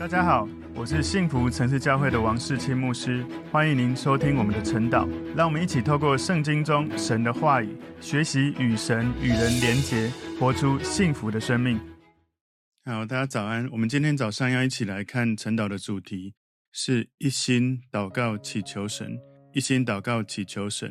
大家好，我是幸福城市教会的王世清牧师，欢迎您收听我们的晨祷。让我们一起透过圣经中神的话语，学习与神与人连结，活出幸福的生命。好，大家早安。我们今天早上要一起来看晨祷的主题，是一心祷告祈求神，一心祷告祈求神。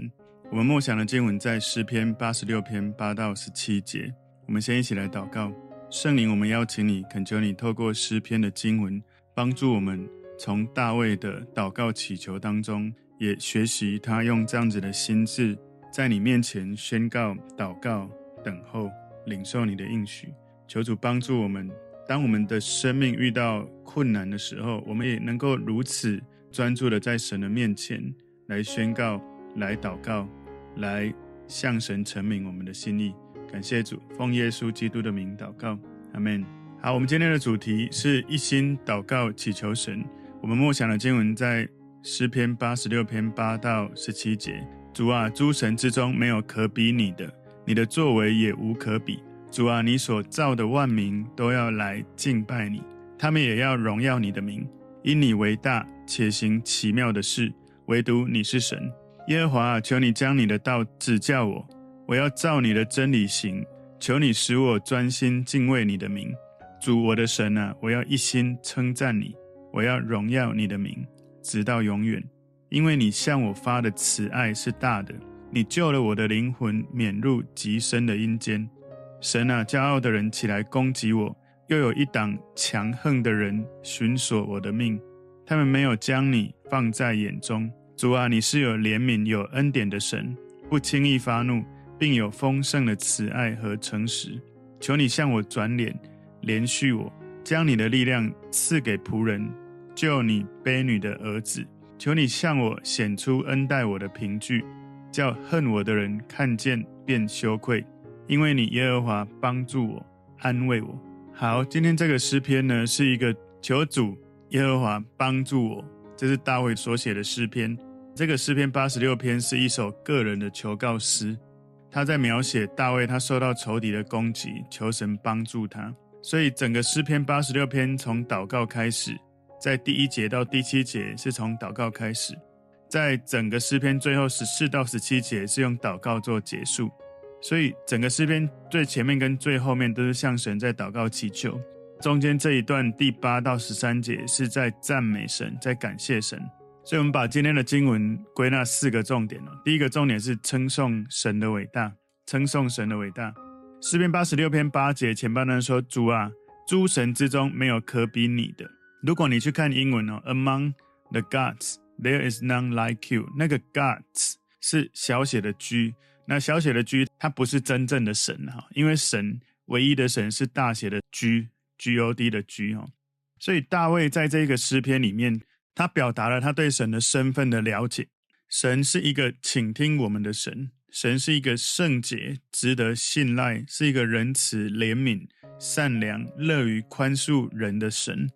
我们默想的经文在诗篇八十六篇八到十七节。我们先一起来祷告。圣灵，我们邀请你，恳求你透过诗篇的经文，帮助我们从大卫的祷告祈求当中，也学习他用这样子的心志，在你面前宣告、祷告、等候、领受你的应许。求主帮助我们，当我们的生命遇到困难的时候，我们也能够如此专注的在神的面前来宣告、来祷告、来向神陈明我们的心意。感谢主，奉耶稣基督的名祷告，阿门。好，我们今天的主题是一心祷告祈求神。我们默想的经文在诗篇八十六篇八到十七节。主啊，诸神之中没有可比你的，你的作为也无可比。主啊，你所造的万民都要来敬拜你，他们也要荣耀你的名，因你为大，且行奇妙的事，唯独你是神。耶和华啊，求你将你的道指教我。我要照你的真理行，求你使我专心敬畏你的名，主我的神啊，我要一心称赞你，我要荣耀你的名，直到永远，因为你向我发的慈爱是大的，你救了我的灵魂免入极深的阴间。神啊，骄傲的人起来攻击我，又有一党强横的人寻索我的命，他们没有将你放在眼中。主啊，你是有怜悯、有恩典的神，不轻易发怒。并有丰盛的慈爱和诚实，求你向我转脸，怜恤我，将你的力量赐给仆人，救你卑女的儿子。求你向我显出恩待我的凭据，叫恨我的人看见便羞愧，因为你耶和华帮助我，安慰我。好，今天这个诗篇呢，是一个求主耶和华帮助我，这是大卫所写的诗篇。这个诗篇八十六篇是一首个人的求告诗。他在描写大卫，他受到仇敌的攻击，求神帮助他。所以整个诗篇八十六篇从祷告开始，在第一节到第七节是从祷告开始，在整个诗篇最后十四到十七节是用祷告做结束。所以整个诗篇最前面跟最后面都是向神在祷告祈求，中间这一段第八到十三节是在赞美神，在感谢神。所以，我们把今天的经文归纳四个重点。第一个重点是称颂神的伟大，称颂神的伟大。诗篇八十六篇八节前半段说：“主啊，诸神之中没有可比你的。”如果你去看英文哦，“Among the gods, there is none like you。”那个 “gods” 是小写的 “g”，那小写的 “g” 它不是真正的神哈，因为神唯一的神是大写的 “g”，G-O-D 的 “g” 哈。所以大卫在这个诗篇里面。他表达了他对神的身份的了解。神是一个倾听我们的神，神是一个圣洁、值得信赖，是一个仁慈、怜悯、善良、乐于宽恕人的神。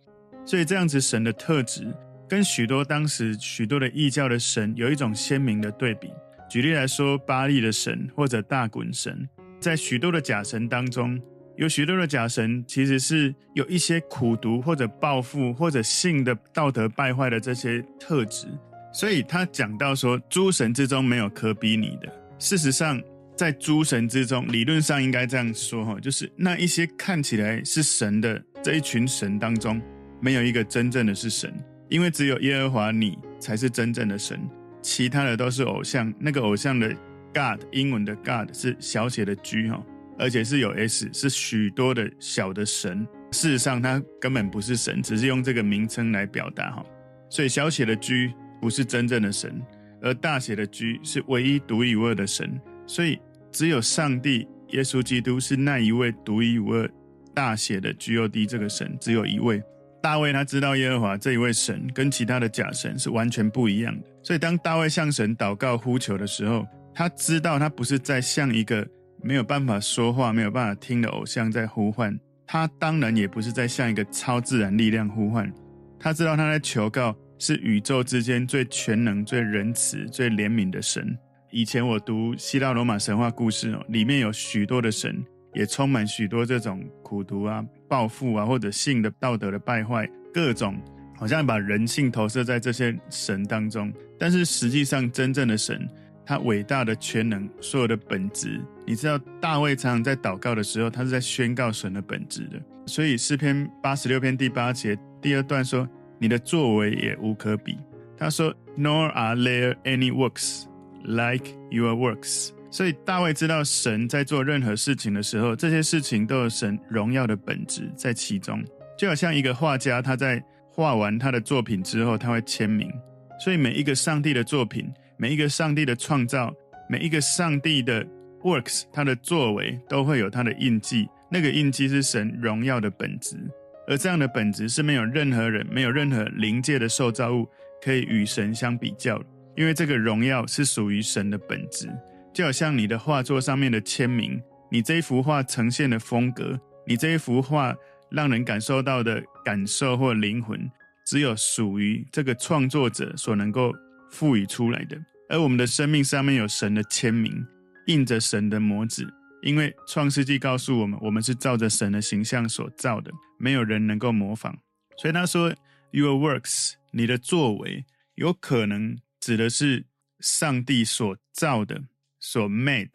所以这样子神的特质，跟许多当时许多的异教的神有一种鲜明的对比。举例来说，巴力的神或者大衮神，在许多的假神当中。有许多的假神，其实是有一些苦毒或者报复或者性的道德败坏的这些特质，所以他讲到说，诸神之中没有可比你的。事实上，在诸神之中，理论上应该这样说哈，就是那一些看起来是神的这一群神当中，没有一个真正的是神，因为只有耶和华你才是真正的神，其他的都是偶像。那个偶像的 God，英文的 God 是小写的 G 哈。而且是有 s，是许多的小的神。事实上，它根本不是神，只是用这个名称来表达哈。所以小写的 G 不是真正的神，而大写的 G 是唯一独一无二的神。所以只有上帝耶稣基督是那一位独一无二大写的 God 这个神，只有一位。大卫他知道耶和华这一位神跟其他的假神是完全不一样的。所以当大卫向神祷告呼求的时候，他知道他不是在向一个。没有办法说话、没有办法听的偶像在呼唤他，当然也不是在向一个超自然力量呼唤。他知道他在求告是宇宙之间最全能、最仁慈、最怜悯的神。以前我读希腊罗马神话故事哦，里面有许多的神，也充满许多这种苦毒啊、报复啊，或者性的道德的败坏、各种，好像把人性投射在这些神当中。但是实际上，真正的神，他伟大的全能，所有的本质，你知道，大卫常常在祷告的时候，他是在宣告神的本质的。所以诗篇八十六篇第八节第二段说：“你的作为也无可比。”他说：“Nor are there any works like your works。”所以大卫知道神在做任何事情的时候，这些事情都有神荣耀的本质在其中。就好像一个画家，他在画完他的作品之后，他会签名。所以每一个上帝的作品，每一个上帝的创造，每一个上帝的 works，他的作为都会有他的印记。那个印记是神荣耀的本质，而这样的本质是没有任何人、没有任何灵界的受造物可以与神相比较的，因为这个荣耀是属于神的本质。就好像你的画作上面的签名，你这一幅画呈现的风格，你这一幅画让人感受到的感受或灵魂，只有属于这个创作者所能够赋予出来的。而我们的生命上面有神的签名，印着神的模子，因为创世纪告诉我们，我们是照着神的形象所造的，没有人能够模仿。所以他说，Your works，你的作为，有可能指的是上帝所造的。所 made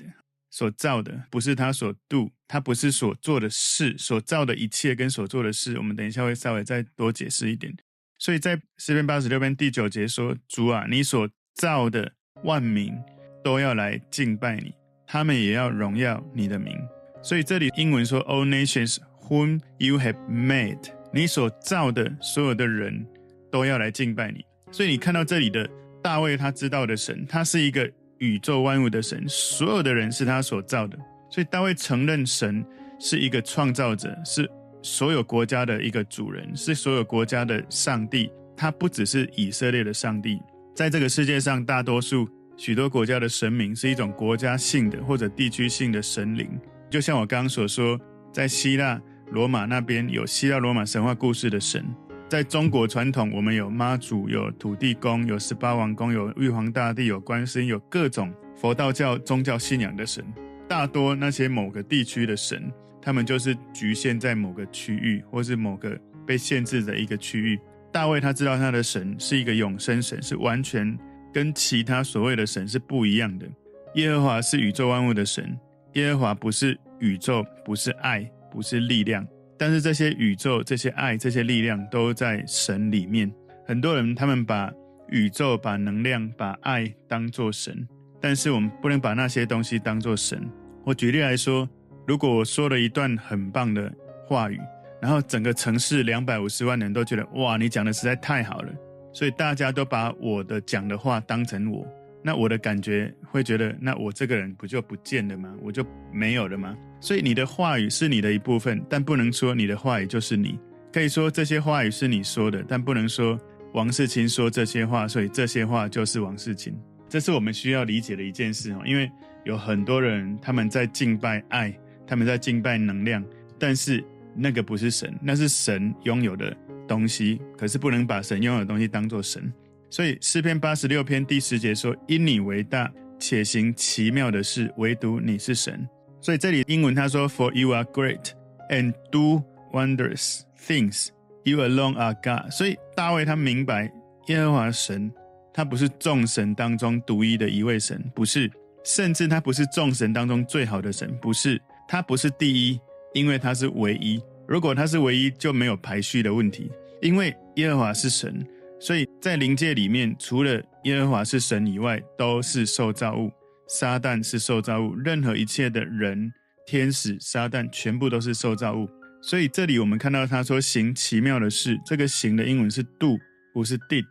所造的不是他所 do，他不是所做的事，所造的一切跟所做的事，我们等一下会稍微再多解释一点。所以在诗篇八十六篇第九节说：“主啊，你所造的万民都要来敬拜你，他们也要荣耀你的名。”所以这里英文说：“All nations whom you have made，你所造的所有的人都要来敬拜你。”所以你看到这里的大卫，他知道的神，他是一个。宇宙万物的神，所有的人是他所造的，所以大卫承认神是一个创造者，是所有国家的一个主人，是所有国家的上帝。他不只是以色列的上帝，在这个世界上，大多数许多国家的神明是一种国家性的或者地区性的神灵。就像我刚刚所说，在希腊罗马那边有希腊罗马神话故事的神。在中国传统，我们有妈祖，有土地公，有十八王公，有玉皇大帝，有观世音，有各种佛道教宗教信仰的神。大多那些某个地区的神，他们就是局限在某个区域，或是某个被限制的一个区域。大卫他知道他的神是一个永生神，是完全跟其他所谓的神是不一样的。耶和华是宇宙万物的神，耶和华不是宇宙，不是爱，不是力量。但是这些宇宙、这些爱、这些力量都在神里面。很多人他们把宇宙、把能量、把爱当作神，但是我们不能把那些东西当作神。我举例来说，如果我说了一段很棒的话语，然后整个城市两百五十万人都觉得哇，你讲的实在太好了，所以大家都把我的讲的话当成我。那我的感觉会觉得，那我这个人不就不见了吗？我就没有了吗？所以你的话语是你的一部分，但不能说你的话语就是你。可以说这些话语是你说的，但不能说王世清说这些话，所以这些话就是王世清。这是我们需要理解的一件事哦，因为有很多人他们在敬拜爱，他们在敬拜能量，但是那个不是神，那是神拥有的东西，可是不能把神拥有的东西当作神。所以诗篇八十六篇第十节说：“因你为大，且行奇妙的事，唯独你是神。”所以这里英文他说：“For you are great and do wondrous things. You alone are God。”所以大卫他明白耶和华神，他不是众神当中独一的一位神，不是，甚至他不是众神当中最好的神，不是，他不是第一，因为他是唯一。如果他是唯一，就没有排序的问题，因为耶和华是神。所以在灵界里面，除了耶和华是神以外，都是受造物。撒旦是受造物，任何一切的人、天使、撒旦，全部都是受造物。所以这里我们看到他说行奇妙的事，这个行的英文是 do，不是 did，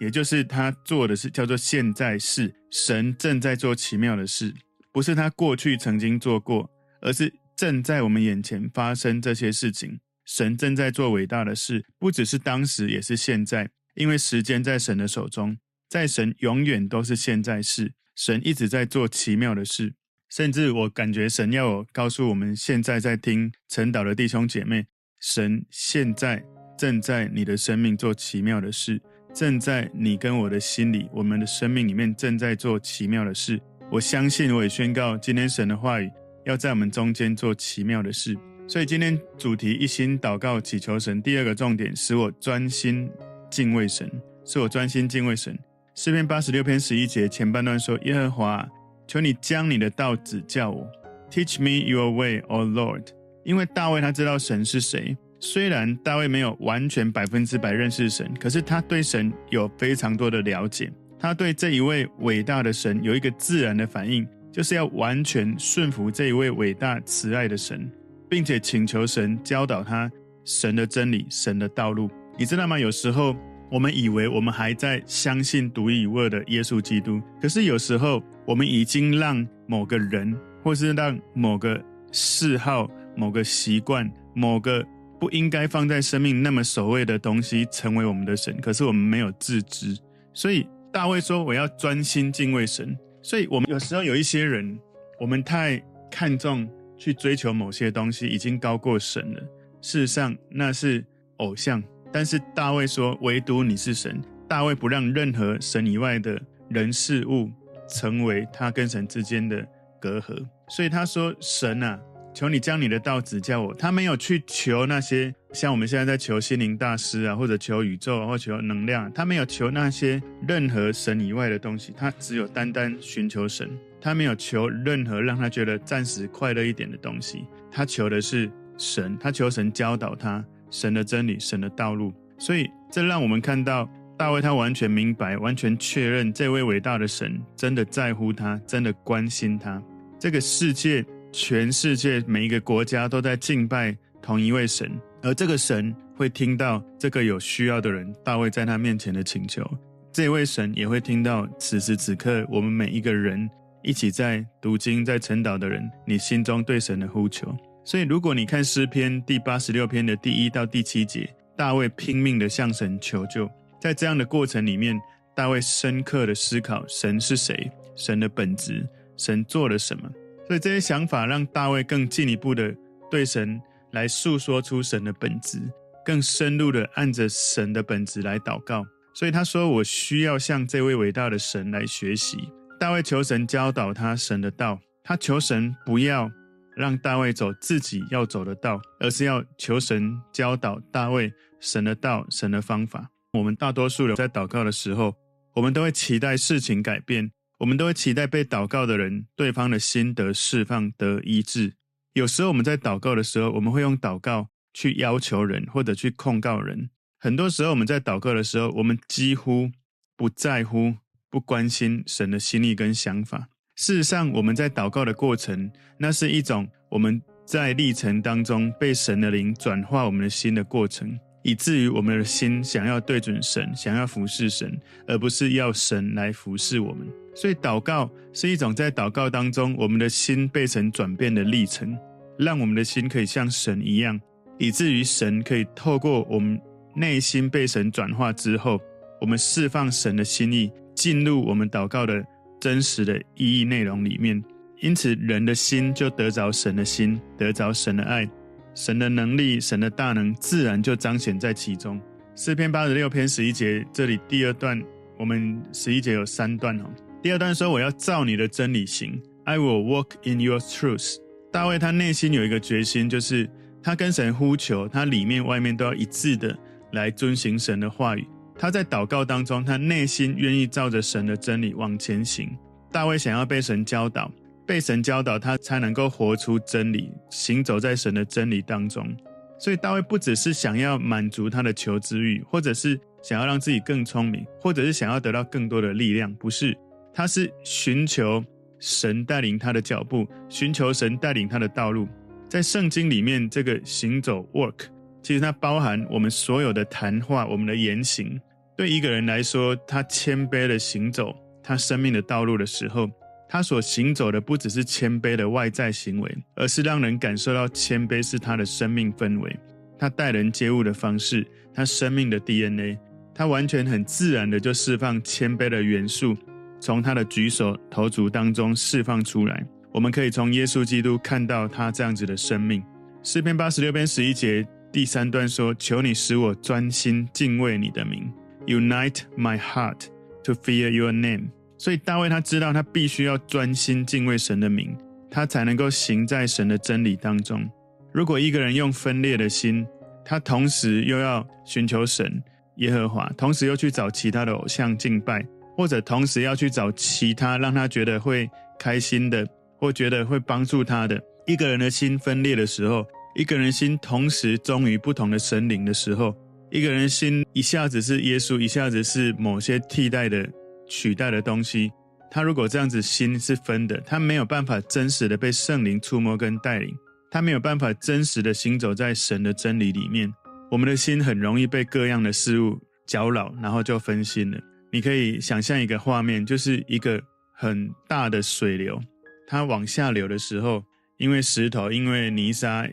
也就是他做的是叫做现在式。神正在做奇妙的事，不是他过去曾经做过，而是正在我们眼前发生这些事情。神正在做伟大的事，不只是当时，也是现在。因为时间在神的手中，在神永远都是现在事。神一直在做奇妙的事，甚至我感觉神要我告诉我们现在在听晨祷的弟兄姐妹，神现在正在你的生命做奇妙的事，正在你跟我的心里，我们的生命里面正在做奇妙的事。我相信，我也宣告，今天神的话语要在我们中间做奇妙的事。所以今天主题一心祷告祈求神，第二个重点使我专心敬畏神，使我专心敬畏神。诗篇八十六篇十一节前半段说：耶和华，求你将你的道指教我，Teach me your way, O Lord。因为大卫他知道神是谁，虽然大卫没有完全百分之百认识神，可是他对神有非常多的了解。他对这一位伟大的神有一个自然的反应，就是要完全顺服这一位伟大慈爱的神，并且请求神教导他神的真理、神的道路。你知道吗？有时候我们以为我们还在相信独一无二的耶稣基督，可是有时候我们已经让某个人，或是让某个嗜好，某个习惯，某个不应该放在生命那么首位的东西，成为我们的神。可是我们没有自知，所以大卫说：“我要专心敬畏神。”所以，我们有时候有一些人，我们太看重去追求某些东西，已经高过神了。事实上，那是偶像。但是大卫说：“唯独你是神。”大卫不让任何神以外的人事物成为他跟神之间的隔阂。所以他说：“神啊。”求你将你的道指教我。他没有去求那些像我们现在在求心灵大师啊，或者求宇宙，或求能量。他没有求那些任何神以外的东西，他只有单单寻求神。他没有求任何让他觉得暂时快乐一点的东西。他求的是神，他求神教导他神的真理、神的道路。所以这让我们看到大卫，他完全明白、完全确认这位伟大的神真的在乎他，真的关心他。这个世界。全世界每一个国家都在敬拜同一位神，而这个神会听到这个有需要的人大卫在他面前的请求，这位神也会听到此时此刻我们每一个人一起在读经、在晨祷的人，你心中对神的呼求。所以，如果你看诗篇第八十六篇的第一到第七节，大卫拼命地向神求救，在这样的过程里面，大卫深刻地思考神是谁，神的本质，神做了什么。所以这些想法让大卫更进一步的对神来诉说出神的本质，更深入的按着神的本质来祷告。所以他说：“我需要向这位伟大的神来学习。”大卫求神教导他神的道，他求神不要让大卫走自己要走的道，而是要求神教导大卫神的道、神的方法。我们大多数人在祷告的时候，我们都会期待事情改变。我们都会期待被祷告的人，对方的心得释放、得医治。有时候我们在祷告的时候，我们会用祷告去要求人，或者去控告人。很多时候我们在祷告的时候，我们几乎不在乎、不关心神的心意跟想法。事实上，我们在祷告的过程，那是一种我们在历程当中被神的灵转化我们的心的过程。以至于我们的心想要对准神，想要服侍神，而不是要神来服侍我们。所以，祷告是一种在祷告当中，我们的心被神转变的历程，让我们的心可以像神一样，以至于神可以透过我们内心被神转化之后，我们释放神的心意，进入我们祷告的真实的意义内容里面。因此，人的心就得着神的心，得着神的爱。神的能力，神的大能，自然就彰显在其中。诗篇八十六篇十一节，这里第二段，我们十一节有三段哦。第二段说：“我要照你的真理行，I will walk in your truth。”大卫他内心有一个决心，就是他跟神呼求，他里面外面都要一致的来遵行神的话语。他在祷告当中，他内心愿意照着神的真理往前行。大卫想要被神教导。被神教导，他才能够活出真理，行走在神的真理当中。所以大卫不只是想要满足他的求知欲，或者是想要让自己更聪明，或者是想要得到更多的力量，不是，他是寻求神带领他的脚步，寻求神带领他的道路。在圣经里面，这个行走 （work） 其实它包含我们所有的谈话，我们的言行。对一个人来说，他谦卑的行走他生命的道路的时候。他所行走的不只是谦卑的外在行为，而是让人感受到谦卑是他的生命氛围，他待人接物的方式，他生命的 DNA，他完全很自然的就释放谦卑的元素，从他的举手投足当中释放出来。我们可以从耶稣基督看到他这样子的生命。诗篇八十六篇十一节第三段说：“求你使我专心敬畏你的名，Unite my heart to fear your name。”所以大卫他知道，他必须要专心敬畏神的名，他才能够行在神的真理当中。如果一个人用分裂的心，他同时又要寻求神耶和华，同时又去找其他的偶像敬拜，或者同时要去找其他让他觉得会开心的，或觉得会帮助他的。一个人的心分裂的时候，一个人心同时忠于不同的神灵的时候，一个人心一下子是耶稣，一下子是某些替代的取代的东西。他如果这样子心是分的，他没有办法真实的被圣灵触摸跟带领。他没有办法真实的行走在神的真理里面，我们的心很容易被各样的事物搅扰，然后就分心了。你可以想象一个画面，就是一个很大的水流，它往下流的时候，因为石头、因为泥沙，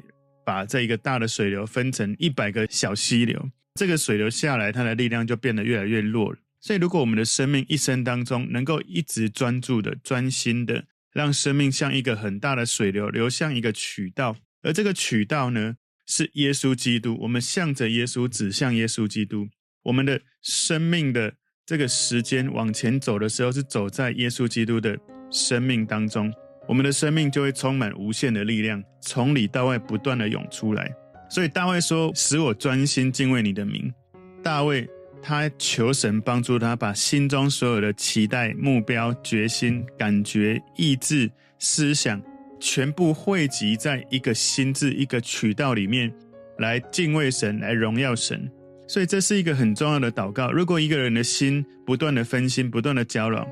把这一个大的水流分成一百个小溪流，这个水流下来，它的力量就变得越来越弱了。所以，如果我们的生命一生当中能够一直专注的、专心的，让生命像一个很大的水流，流向一个渠道，而这个渠道呢，是耶稣基督。我们向着耶稣，指向耶稣基督。我们的生命的这个时间往前走的时候，是走在耶稣基督的生命当中。我们的生命就会充满无限的力量，从里到外不断的涌出来。所以大卫说：“使我专心敬畏你的名。”大卫。他求神帮助他，把心中所有的期待、目标、决心、感觉、意志、思想，全部汇集在一个心智、一个渠道里面，来敬畏神，来荣耀神。所以这是一个很重要的祷告。如果一个人的心不断的分心、不断的搅扰，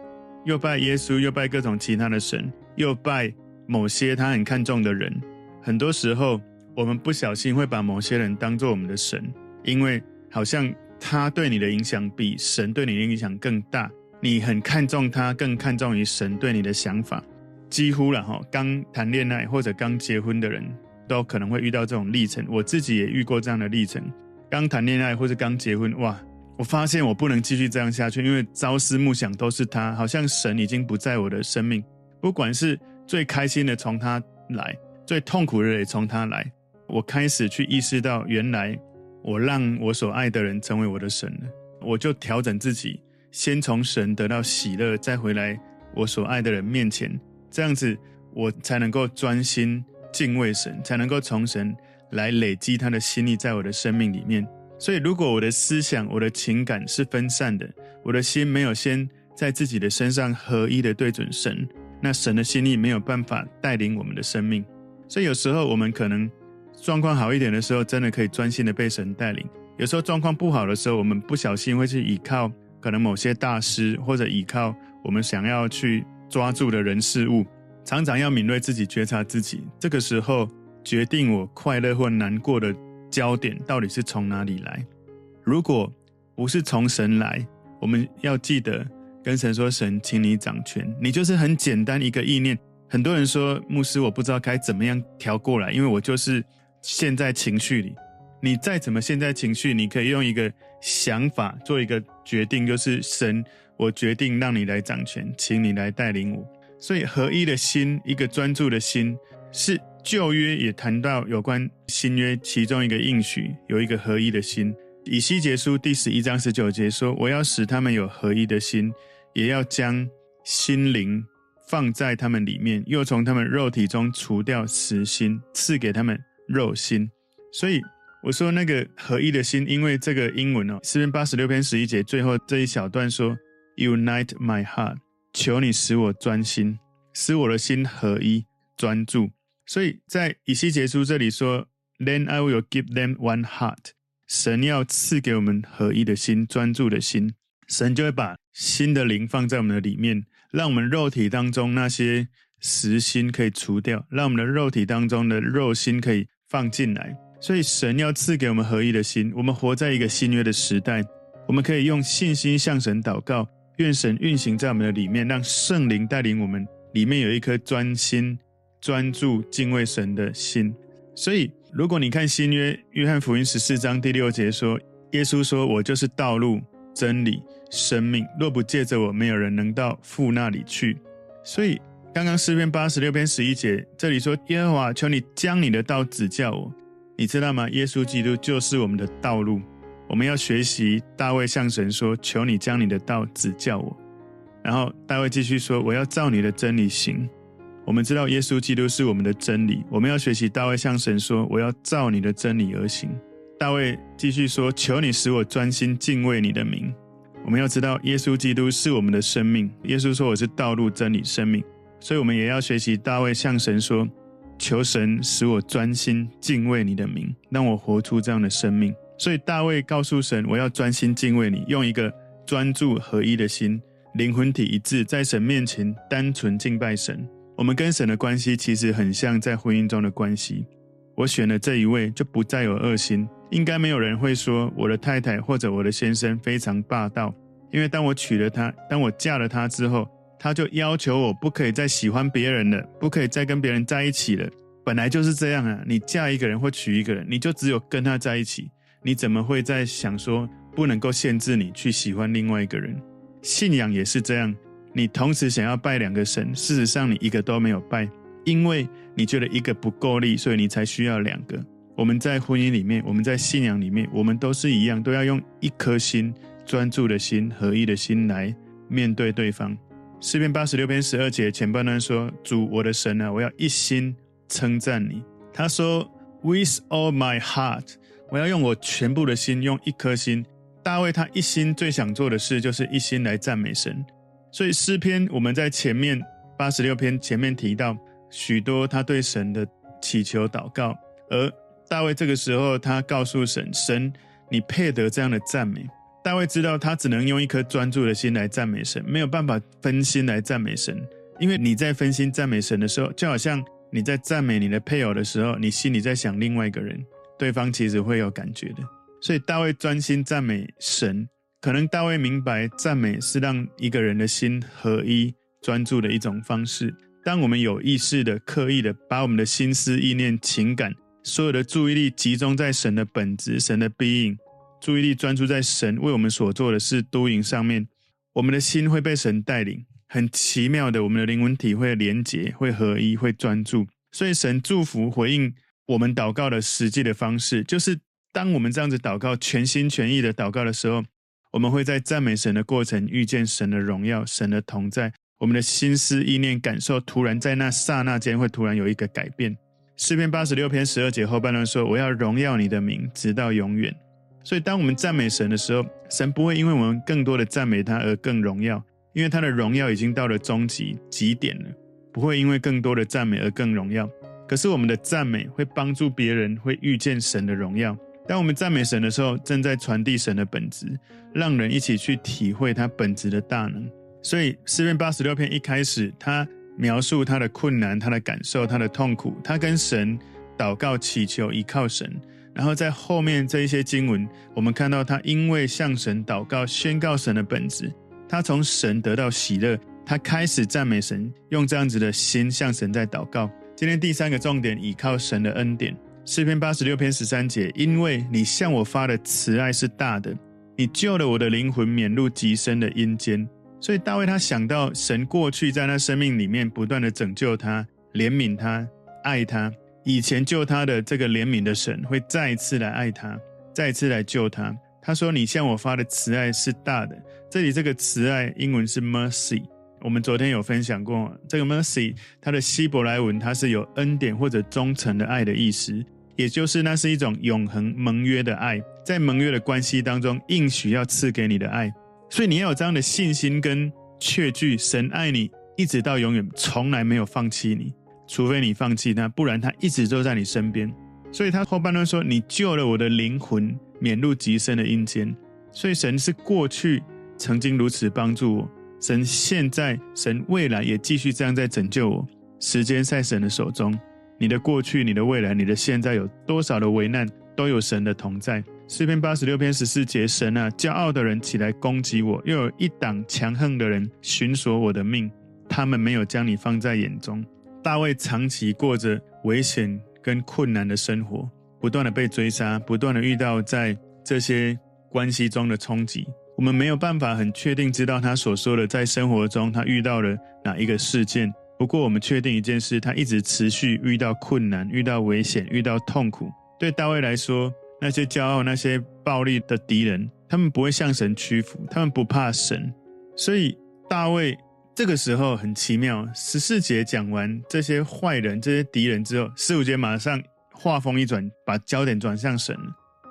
又拜耶稣，又拜各种其他的神，又拜某些他很看重的人，很多时候我们不小心会把某些人当做我们的神，因为好像。他对你的影响比神对你的影响更大，你很看重他，更看重于神对你的想法。几乎了哈，刚谈恋爱或者刚结婚的人都可能会遇到这种历程。我自己也遇过这样的历程。刚谈恋爱或者刚结婚，哇，我发现我不能继续这样下去，因为朝思暮想都是他，好像神已经不在我的生命。不管是最开心的从他来，最痛苦的也从他来。我开始去意识到，原来。我让我所爱的人成为我的神了，我就调整自己，先从神得到喜乐，再回来我所爱的人面前，这样子我才能够专心敬畏神，才能够从神来累积他的心意在我的生命里面。所以，如果我的思想、我的情感是分散的，我的心没有先在自己的身上合一的对准神，那神的心意没有办法带领我们的生命。所以，有时候我们可能。状况好一点的时候，真的可以专心的被神带领。有时候状况不好的时候，我们不小心会去依靠可能某些大师，或者依靠我们想要去抓住的人事物。常常要敏锐自己，觉察自己。这个时候决定我快乐或难过的焦点到底是从哪里来。如果不是从神来，我们要记得跟神说：“神，请你掌权。”你就是很简单一个意念。很多人说：“牧师，我不知道该怎么样调过来，因为我就是。”陷在情绪里，你再怎么陷在情绪，你可以用一个想法做一个决定，就是神，我决定让你来掌权，请你来带领我。所以合一的心，一个专注的心，是旧约也谈到有关新约其中一个应许，有一个合一的心。以西结书第十一章十九节说：“我要使他们有合一的心，也要将心灵放在他们里面，又从他们肉体中除掉死心，赐给他们。”肉心，所以我说那个合一的心，因为这个英文哦，诗篇八十六篇十一节最后这一小段说，Unite my heart，求你使我专心，使我的心合一专注。所以在以西结书这里说，Then I will give them one heart，神要赐给我们合一的心，专注的心，神就会把新的灵放在我们的里面，让我们肉体当中那些实心可以除掉，让我们的肉体当中的肉心可以。放进来，所以神要赐给我们合一的心。我们活在一个新约的时代，我们可以用信心向神祷告，愿神运行在我们的里面，让圣灵带领我们，里面有一颗专心、专注、敬畏神的心。所以，如果你看新约约翰福音十四章第六节说，耶稣说：“我就是道路、真理、生命，若不借着我，没有人能到父那里去。”所以。刚刚诗篇八十六篇十一节，这里说：“耶和华，求你将你的道指教我。”你知道吗？耶稣基督就是我们的道路。我们要学习大卫向神说：“求你将你的道指教我。”然后大卫继续说：“我要照你的真理行。”我们知道耶稣基督是我们的真理，我们要学习大卫向神说：“我要照你的真理而行。”大卫继续说：“求你使我专心敬畏你的名。”我们要知道，耶稣基督是我们的生命。耶稣说：“我是道路、真理、生命。”所以，我们也要学习大卫向神说：“求神使我专心敬畏你的名，让我活出这样的生命。”所以，大卫告诉神：“我要专心敬畏你，用一个专注合一的心，灵魂体一致，在神面前单纯敬拜神。”我们跟神的关系其实很像在婚姻中的关系。我选了这一位，就不再有恶心。应该没有人会说我的太太或者我的先生非常霸道，因为当我娶了她，当我嫁了她之后，他就要求我不可以再喜欢别人了，不可以再跟别人在一起了。本来就是这样啊，你嫁一个人或娶一个人，你就只有跟他在一起，你怎么会再想说不能够限制你去喜欢另外一个人？信仰也是这样，你同时想要拜两个神，事实上你一个都没有拜，因为你觉得一个不够力，所以你才需要两个。我们在婚姻里面，我们在信仰里面，我们都是一样，都要用一颗心、专注的心、合一的心来面对对方。诗篇八十六篇十二节前半段说：“主我的神啊，我要一心称赞你。”他说：“With all my heart，我要用我全部的心，用一颗心。”大卫他一心最想做的事就是一心来赞美神。所以诗篇我们在前面八十六篇前面提到许多他对神的祈求祷告，而大卫这个时候，他告诉神：“神，你配得这样的赞美。”大卫知道他只能用一颗专注的心来赞美神，没有办法分心来赞美神。因为你在分心赞美神的时候，就好像你在赞美你的配偶的时候，你心里在想另外一个人，对方其实会有感觉的。所以大卫专心赞美神，可能大卫明白赞美是让一个人的心合一、专注的一种方式。当我们有意识的、刻意的把我们的心思、意念、情感，所有的注意力集中在神的本质、神的 being，注意力专注在神为我们所做的事 doing 上面，我们的心会被神带领。很奇妙的，我们的灵魂体会连结、会合一、会专注。所以神祝福回应我们祷告的实际的方式，就是当我们这样子祷告、全心全意的祷告的时候，我们会在赞美神的过程遇见神的荣耀、神的同在。我们的心思、意念、感受，突然在那刹那间会突然有一个改变。诗篇八十六篇十二节后半段说：“我要荣耀你的名，直到永远。”所以，当我们赞美神的时候，神不会因为我们更多的赞美他而更荣耀，因为他的荣耀已经到了终极极点了，不会因为更多的赞美而更荣耀。可是，我们的赞美会帮助别人，会遇见神的荣耀。当我们赞美神的时候，正在传递神的本质，让人一起去体会他本质的大能。所以，诗篇八十六篇一开始，他。描述他的困难、他的感受、他的痛苦，他跟神祷告、祈求、依靠神。然后在后面这一些经文，我们看到他因为向神祷告、宣告神的本质，他从神得到喜乐，他开始赞美神，用这样子的心向神在祷告。今天第三个重点，依靠神的恩典。诗篇八十六篇十三节，因为你向我发的慈爱是大的，你救了我的灵魂免入极深的阴间。所以大卫他想到神过去在他生命里面不断的拯救他、怜悯他、爱他，以前救他的这个怜悯的神会再一次来爱他，再一次来救他。他说：“你向我发的慈爱是大的。”这里这个慈爱英文是 mercy，我们昨天有分享过这个 mercy，它的希伯来文它是有恩典或者忠诚的爱的意思，也就是那是一种永恒盟约的爱，在盟约的关系当中应许要赐给你的爱。所以你要有这样的信心跟确据，神爱你一直到永远，从来没有放弃你，除非你放弃他，不然他一直都在你身边。所以他后半段说：“你救了我的灵魂，免入极深的阴间。”所以神是过去曾经如此帮助我，神现在、神未来也继续这样在拯救我。时间在神的手中，你的过去、你的未来、你的现在有多少的危难，都有神的同在。诗篇八十六篇十四节，神啊，骄傲的人起来攻击我，又有一党强横的人寻索我的命，他们没有将你放在眼中。大卫长期过着危险跟困难的生活，不断的被追杀，不断的遇到在这些关系中的冲击。我们没有办法很确定知道他所说的在生活中他遇到了哪一个事件。不过我们确定一件事，他一直持续遇到困难、遇到危险、遇到痛苦。对大卫来说，那些骄傲、那些暴力的敌人，他们不会向神屈服，他们不怕神。所以大卫这个时候很奇妙，十四节讲完这些坏人、这些敌人之后，十五节马上话锋一转，把焦点转向神。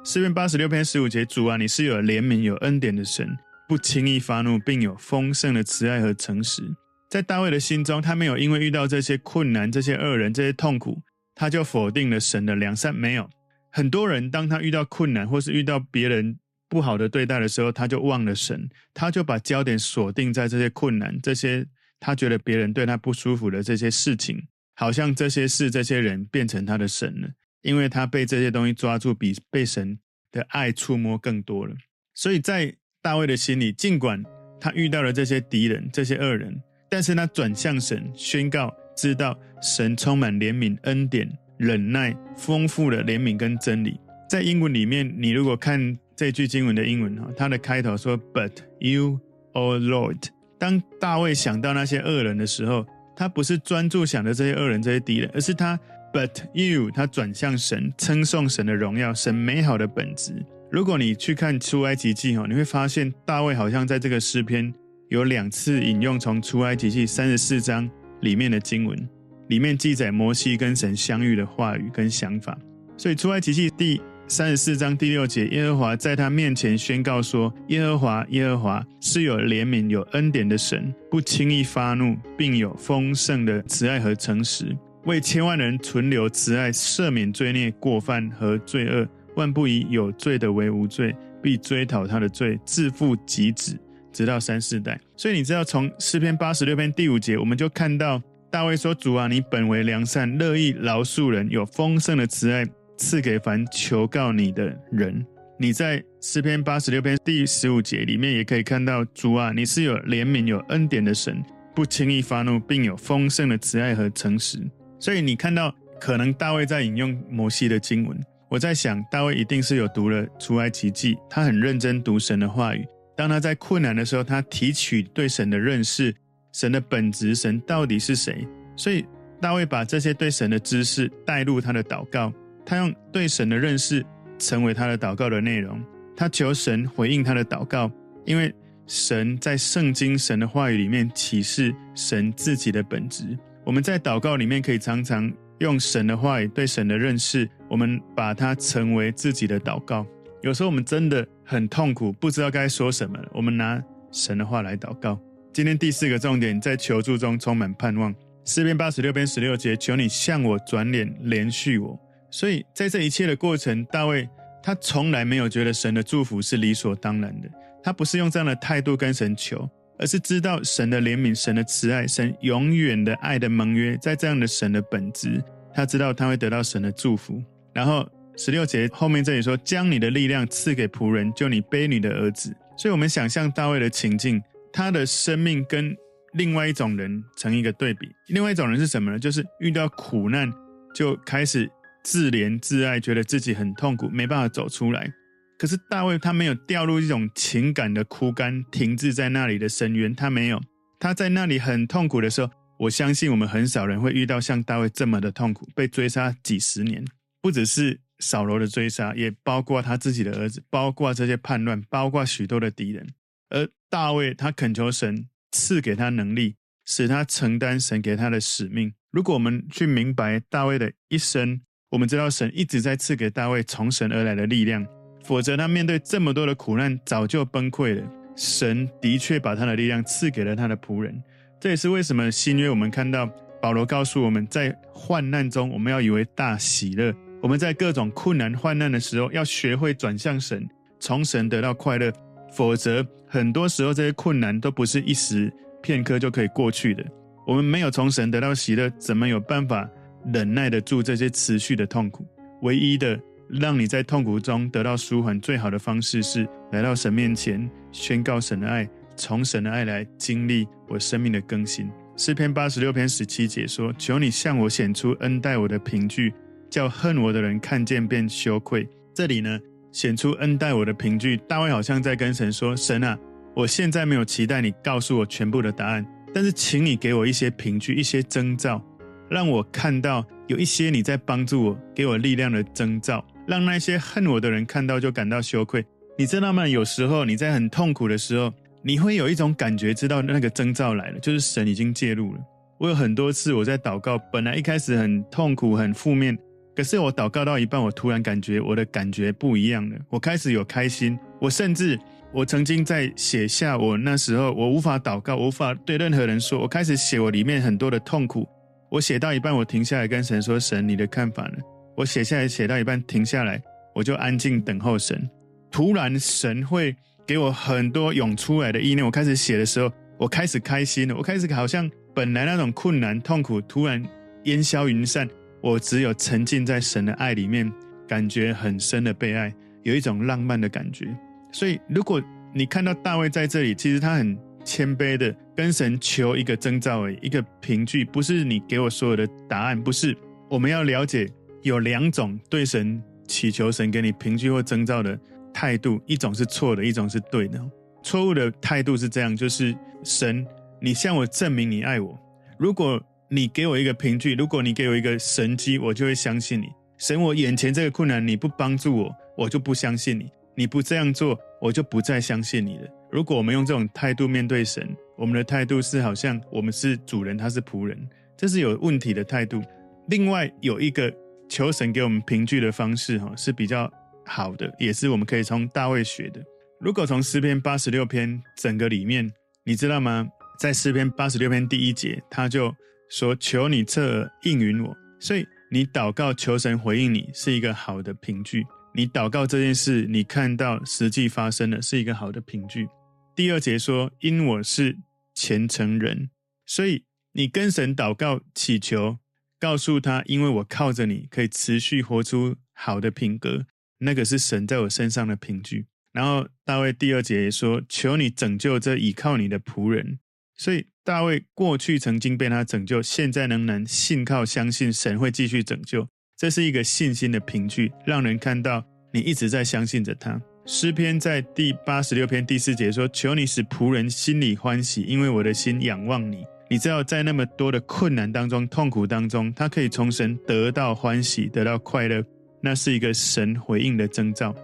诗篇八十六篇十五节，主啊，你是有怜悯、有恩典的神，不轻易发怒，并有丰盛的慈爱和诚实。在大卫的心中，他没有因为遇到这些困难、这些恶人、这些痛苦，他就否定了神的良善。没有，很多人当他遇到困难，或是遇到别人不好的对待的时候，他就忘了神，他就把焦点锁定在这些困难、这些他觉得别人对他不舒服的这些事情，好像这些事、这些人变成他的神了，因为他被这些东西抓住，比被神的爱触摸更多了。所以在大卫的心里，尽管他遇到了这些敌人、这些恶人，但是他转向神，宣告知道神充满怜悯、恩典、忍耐、丰富的怜悯跟真理。在英文里面，你如果看。这句经文的英文哈，它的开头说：“But you, O Lord。”当大卫想到那些恶人的时候，他不是专注想着这些恶人、这些敌人，而是他 “But you”，他转向神，称颂神的荣耀，神美好的本质。如果你去看出埃及记哈，你会发现大卫好像在这个诗篇有两次引用从出埃及记三十四章里面的经文，里面记载摩西跟神相遇的话语跟想法。所以出埃及记第三十四章第六节，耶和华在他面前宣告说：“耶和华，耶和华是有怜悯、有恩典的神，不轻易发怒，并有丰盛的慈爱和诚实，为千万人存留慈爱，赦免罪孽、过犯和罪恶，万不以有罪的为无罪，必追讨他的罪，自父及子，直到三四代。”所以你知道，从诗篇八十六篇第五节，我们就看到大卫说：“主啊，你本为良善，乐意饶恕人，有丰盛的慈爱。”赐给凡求告你的人。你在诗篇八十六篇第十五节里面也可以看到，主啊，你是有怜悯、有恩典的神，不轻易发怒，并有丰盛的慈爱和诚实。所以你看到，可能大卫在引用摩西的经文。我在想，大卫一定是有读了出埃及记，他很认真读神的话语。当他在困难的时候，他提取对神的认识，神的本质，神到底是谁。所以大卫把这些对神的知识带入他的祷告。他用对神的认识成为他的祷告的内容，他求神回应他的祷告，因为神在圣经神的话语里面启示神自己的本质。我们在祷告里面可以常常用神的话语对神的认识，我们把它成为自己的祷告。有时候我们真的很痛苦，不知道该说什么，我们拿神的话来祷告。今天第四个重点，在求助中充满盼望。诗篇八十六篇十六节，求你向我转脸，怜恤我。所以在这一切的过程，大卫他从来没有觉得神的祝福是理所当然的。他不是用这样的态度跟神求，而是知道神的怜悯、神的慈爱、神永远的爱的盟约，在这样的神的本质，他知道他会得到神的祝福。然后十六节后面这里说：“将你的力量赐给仆人，救你背你的儿子。”所以，我们想象大卫的情境，他的生命跟另外一种人成一个对比。另外一种人是什么呢？就是遇到苦难就开始。自怜自爱，觉得自己很痛苦，没办法走出来。可是大卫他没有掉入一种情感的枯干，停滞在那里的深渊。他没有，他在那里很痛苦的时候，我相信我们很少人会遇到像大卫这么的痛苦，被追杀几十年，不只是扫罗的追杀，也包括他自己的儿子，包括这些叛乱，包括许多的敌人。而大卫他恳求神赐给他能力，使他承担神给他的使命。如果我们去明白大卫的一生，我们知道神一直在赐给大卫从神而来的力量，否则他面对这么多的苦难早就崩溃了。神的确把他的力量赐给了他的仆人，这也是为什么新约我们看到保罗告诉我们在患难中我们要以为大喜乐。我们在各种困难患难的时候要学会转向神，从神得到快乐，否则很多时候这些困难都不是一时片刻就可以过去的。我们没有从神得到喜乐，怎么有办法忍耐得住这些持续的痛苦，唯一的让你在痛苦中得到舒缓最好的方式是来到神面前，宣告神的爱，从神的爱来经历我生命的更新。诗篇八十六篇十七节说：“求你向我显出恩待我的凭据，叫恨我的人看见便羞愧。”这里呢，显出恩待我的凭据，大卫好像在跟神说：“神啊，我现在没有期待你告诉我全部的答案，但是请你给我一些凭据，一些征兆。”让我看到有一些你在帮助我、给我力量的征兆，让那些恨我的人看到就感到羞愧。你知道吗？有时候你在很痛苦的时候，你会有一种感觉，知道那个征兆来了，就是神已经介入了。我有很多次我在祷告，本来一开始很痛苦、很负面，可是我祷告到一半，我突然感觉我的感觉不一样了。我开始有开心，我甚至我曾经在写下我那时候我无法祷告，无法对任何人说，我开始写我里面很多的痛苦。我写到一半，我停下来跟神说：“神，你的看法呢？”我写下来，写到一半停下来，我就安静等候神。突然，神会给我很多涌出来的意念。我开始写的时候，我开始开心了，我开始好像。本来那种困难、痛苦突然烟消云散，我只有沉浸在神的爱里面，感觉很深的被爱，有一种浪漫的感觉。所以，如果你看到大卫在这里，其实他很谦卑的跟神求一个征兆而已，一个凭据，不是你给我所有的答案，不是。我们要了解有两种对神祈求神给你凭据或征兆的态度，一种是错的，一种是对的。错误的态度是这样，就是神。你向我证明你爱我。如果你给我一个凭据，如果你给我一个神迹，我就会相信你。神，我眼前这个困难，你不帮助我，我就不相信你。你不这样做，我就不再相信你了。如果我们用这种态度面对神，我们的态度是好像我们是主人，他是仆人，这是有问题的态度。另外有一个求神给我们凭据的方式，哈，是比较好的，也是我们可以从大卫学的。如果从诗篇八十六篇整个里面，你知道吗？在诗篇八十六篇第一节，他就说：“求你侧耳应允我。”所以你祷告求神回应你是一个好的凭据。你祷告这件事，你看到实际发生了，是一个好的凭据。第二节说：“因我是虔诚人。”所以你跟神祷告祈求，告诉他：“因为我靠着你可以持续活出好的品格，那个是神在我身上的凭据。”然后大卫第二节也说：“求你拯救这倚靠你的仆人。”所以大卫过去曾经被他拯救，现在仍然信靠相信神会继续拯救，这是一个信心的凭据，让人看到你一直在相信着他。诗篇在第八十六篇第四节说：“求你使仆人心里欢喜，因为我的心仰望你。”你知道，在那么多的困难当中、痛苦当中，他可以从神得到欢喜、得到快乐，那是一个神回应的征兆。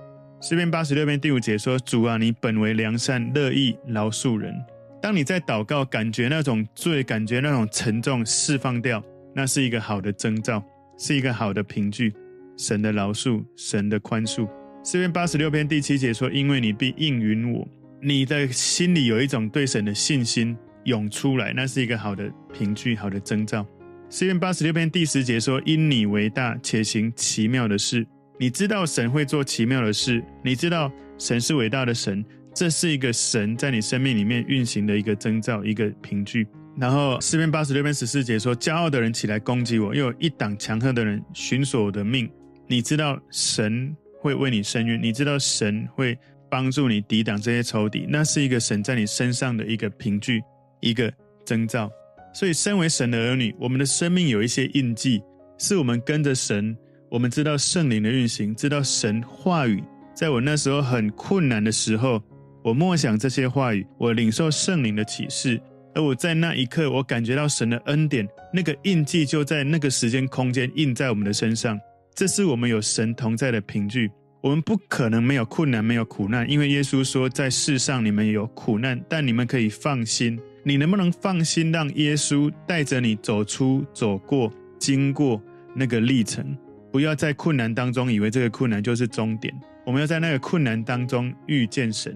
诗篇八十六篇第五节说：“主啊，你本为良善，乐意饶恕人。”当你在祷告，感觉那种罪，感觉那种沉重释放掉，那是一个好的征兆，是一个好的凭据。神的饶恕，神的宽恕。诗篇八十六篇第七节说：“因为你必应允我。”你的心里有一种对神的信心涌出来，那是一个好的凭据，好的征兆。诗篇八十六篇第十节说：“因你为大，且行奇妙的事。”你知道神会做奇妙的事，你知道神是伟大的神。这是一个神在你生命里面运行的一个征兆，一个凭据。然后四篇八十六篇十四节说：“骄傲的人起来攻击我，又有一党强横的人寻索我的命。”你知道神会为你伸冤，你知道神会帮助你抵挡这些仇敌，那是一个神在你身上的一个凭据，一个征兆。所以，身为神的儿女，我们的生命有一些印记，是我们跟着神，我们知道圣灵的运行，知道神话语。在我那时候很困难的时候。我默想这些话语，我领受圣灵的启示，而我在那一刻，我感觉到神的恩典，那个印记就在那个时间空间印在我们的身上。这是我们有神同在的凭据。我们不可能没有困难，没有苦难，因为耶稣说，在世上你们有苦难，但你们可以放心。你能不能放心，让耶稣带着你走出、走过、经过那个历程？不要在困难当中以为这个困难就是终点。我们要在那个困难当中遇见神。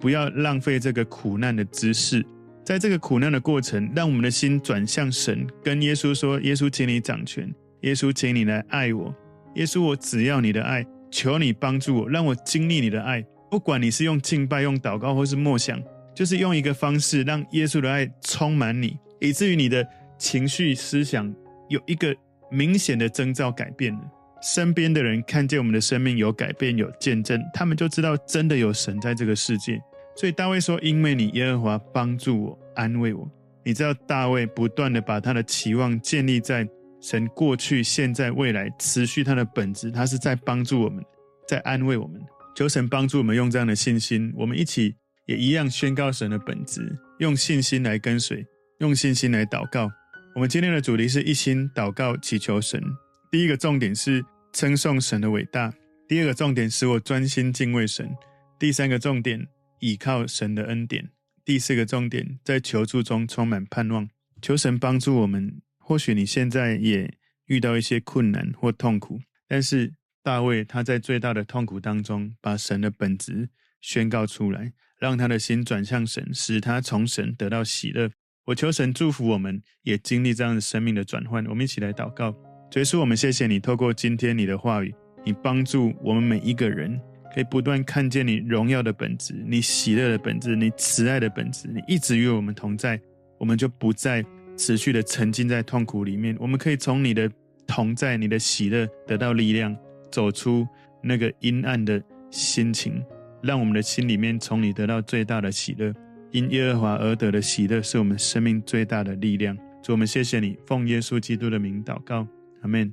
不要浪费这个苦难的知识，在这个苦难的过程，让我们的心转向神，跟耶稣说：“耶稣，请你掌权，耶稣，请你来爱我，耶稣，我只要你的爱，求你帮助我，让我经历你的爱。不管你是用敬拜、用祷告，或是默想，就是用一个方式，让耶稣的爱充满你，以至于你的情绪、思想有一个明显的征兆改变了。身边的人看见我们的生命有改变、有见证，他们就知道真的有神在这个世界。”所以大卫说：“因为你耶和华帮助我，安慰我。”你知道大卫不断的把他的期望建立在神过去、现在、未来，持续他的本质，他是在帮助我们，在安慰我们。求神帮助我们用这样的信心，我们一起也一样宣告神的本质，用信心来跟随，用信心来祷告。我们今天的主题是一心祷告祈求神。第一个重点是称颂神的伟大；第二个重点使我专心敬畏神；第三个重点。倚靠神的恩典。第四个重点，在求助中充满盼望，求神帮助我们。或许你现在也遇到一些困难或痛苦，但是大卫他在最大的痛苦当中，把神的本质宣告出来，让他的心转向神，使他从神得到喜乐。我求神祝福我们，也经历这样的生命的转换。我们一起来祷告，主耶稣，我们谢谢你，透过今天你的话语，你帮助我们每一个人。可以不断看见你荣耀的本质，你喜乐的本质，你慈爱的本质，你一直与我们同在，我们就不再持续的沉浸在痛苦里面。我们可以从你的同在、你的喜乐得到力量，走出那个阴暗的心情，让我们的心里面从你得到最大的喜乐。因耶和华而得的喜乐，是我们生命最大的力量。主，我们谢谢你，奉耶稣基督的名祷告，阿门。